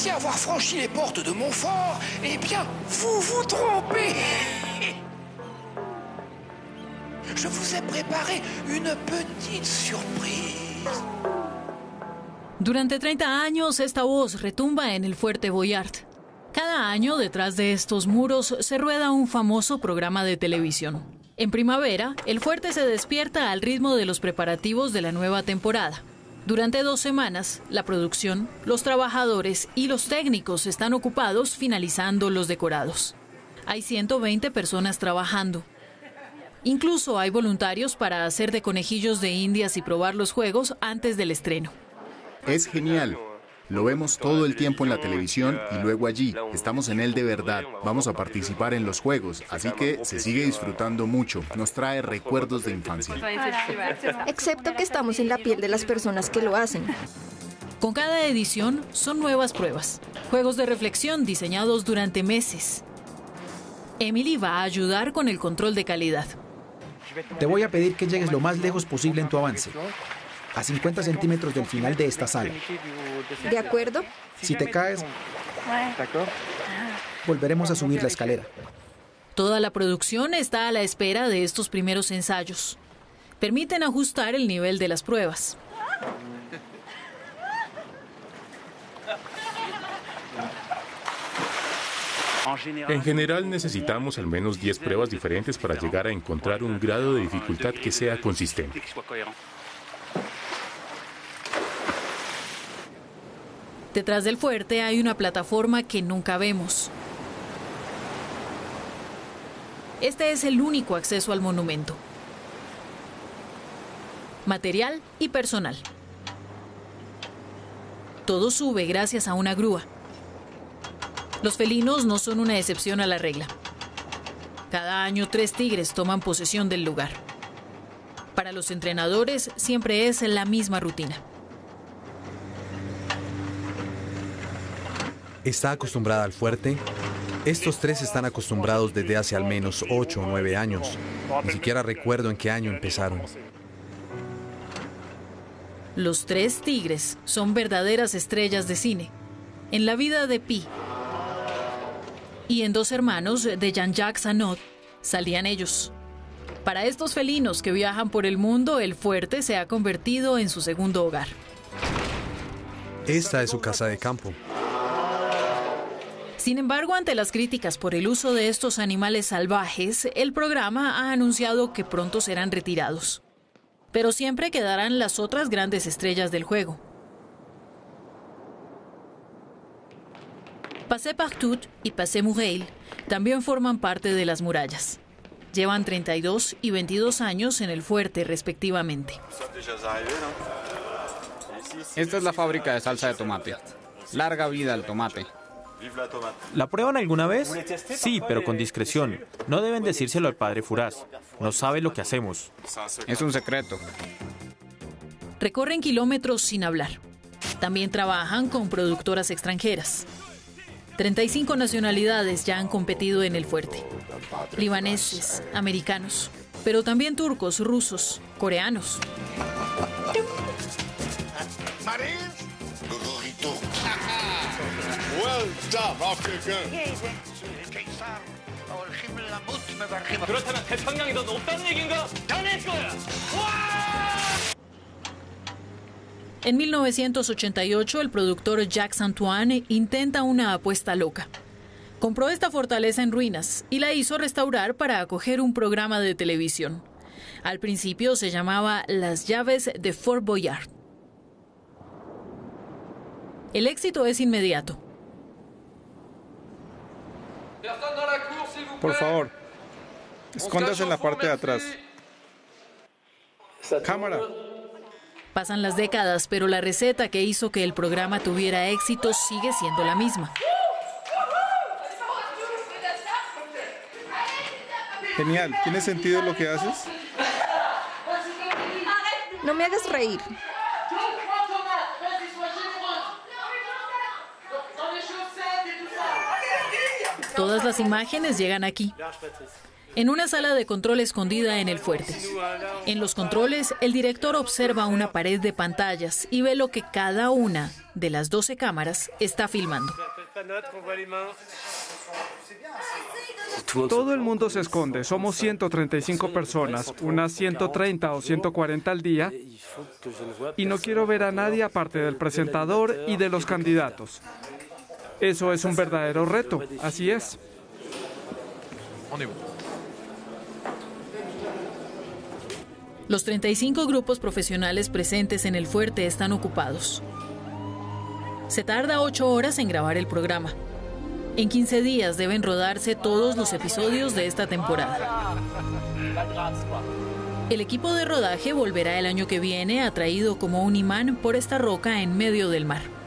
pensiez avoir franchi les portes de Montfort, eh bien, vous vous trompez. Je vous ai préparé une petite surprise. Durante 30 años esta voz retumba en el fuerte Boyard. Cada año detrás de estos muros se rueda un famoso programa de televisión. En primavera, el fuerte se despierta al ritmo de los preparativos de la nueva temporada. Durante dos semanas, la producción, los trabajadores y los técnicos están ocupados finalizando los decorados. Hay 120 personas trabajando. Incluso hay voluntarios para hacer de conejillos de indias y probar los juegos antes del estreno. Es genial. Lo vemos todo el tiempo en la televisión y luego allí. Estamos en él de verdad. Vamos a participar en los juegos, así que se sigue disfrutando mucho. Nos trae recuerdos de infancia. Excepto que estamos en la piel de las personas que lo hacen. Con cada edición son nuevas pruebas, juegos de reflexión diseñados durante meses. Emily va a ayudar con el control de calidad. Te voy a pedir que llegues lo más lejos posible en tu avance a 50 centímetros del final de esta sala. ¿De acuerdo? Si te caes, volveremos a subir la escalera. Toda la producción está a la espera de estos primeros ensayos. Permiten ajustar el nivel de las pruebas. En general necesitamos al menos 10 pruebas diferentes para llegar a encontrar un grado de dificultad que sea consistente. Detrás del fuerte hay una plataforma que nunca vemos. Este es el único acceso al monumento. Material y personal. Todo sube gracias a una grúa. Los felinos no son una excepción a la regla. Cada año tres tigres toman posesión del lugar. Para los entrenadores siempre es la misma rutina. ¿Está acostumbrada al fuerte? Estos tres están acostumbrados desde hace al menos ocho o nueve años. Ni siquiera recuerdo en qué año empezaron. Los tres tigres son verdaderas estrellas de cine. En la vida de Pi y en Dos hermanos de Jean-Jacques Anot salían ellos. Para estos felinos que viajan por el mundo, el fuerte se ha convertido en su segundo hogar. Esta es su casa de campo. Sin embargo, ante las críticas por el uso de estos animales salvajes, el programa ha anunciado que pronto serán retirados. Pero siempre quedarán las otras grandes estrellas del juego. Passé Partout y Passé Moureil también forman parte de las murallas. Llevan 32 y 22 años en el fuerte respectivamente. Esta es la fábrica de salsa de tomate. Larga vida al tomate. ¿La prueban alguna vez? Sí, pero con discreción. No deben decírselo al padre Furaz. No sabe lo que hacemos. Es un secreto. Recorren kilómetros sin hablar. También trabajan con productoras extranjeras. 35 nacionalidades ya han competido en el fuerte. Libaneses, americanos, pero también turcos, rusos, coreanos. En 1988, el productor Jacques Antoine intenta una apuesta loca. Compró esta fortaleza en ruinas y la hizo restaurar para acoger un programa de televisión. Al principio se llamaba Las llaves de Fort Boyard. El éxito es inmediato. Por favor, escóndase en la parte de atrás. Cámara. Pasan las décadas, pero la receta que hizo que el programa tuviera éxito sigue siendo la misma. Genial. ¿Tiene sentido lo que haces? No me hagas reír. Todas las imágenes llegan aquí. en una sala de control escondida en el fuerte. En los controles, el director observa una pared de pantallas y ve lo que cada una de las 12 cámaras está filmando. Todo el mundo se esconde. Somos 135 personas, unas 130 o 140 al día. Y no quiero ver a nadie aparte del presentador y de los candidatos. Eso es un verdadero reto, así es. Los 35 grupos profesionales presentes en el fuerte están ocupados. Se tarda 8 horas en grabar el programa. En 15 días deben rodarse todos los episodios de esta temporada. El equipo de rodaje volverá el año que viene atraído como un imán por esta roca en medio del mar.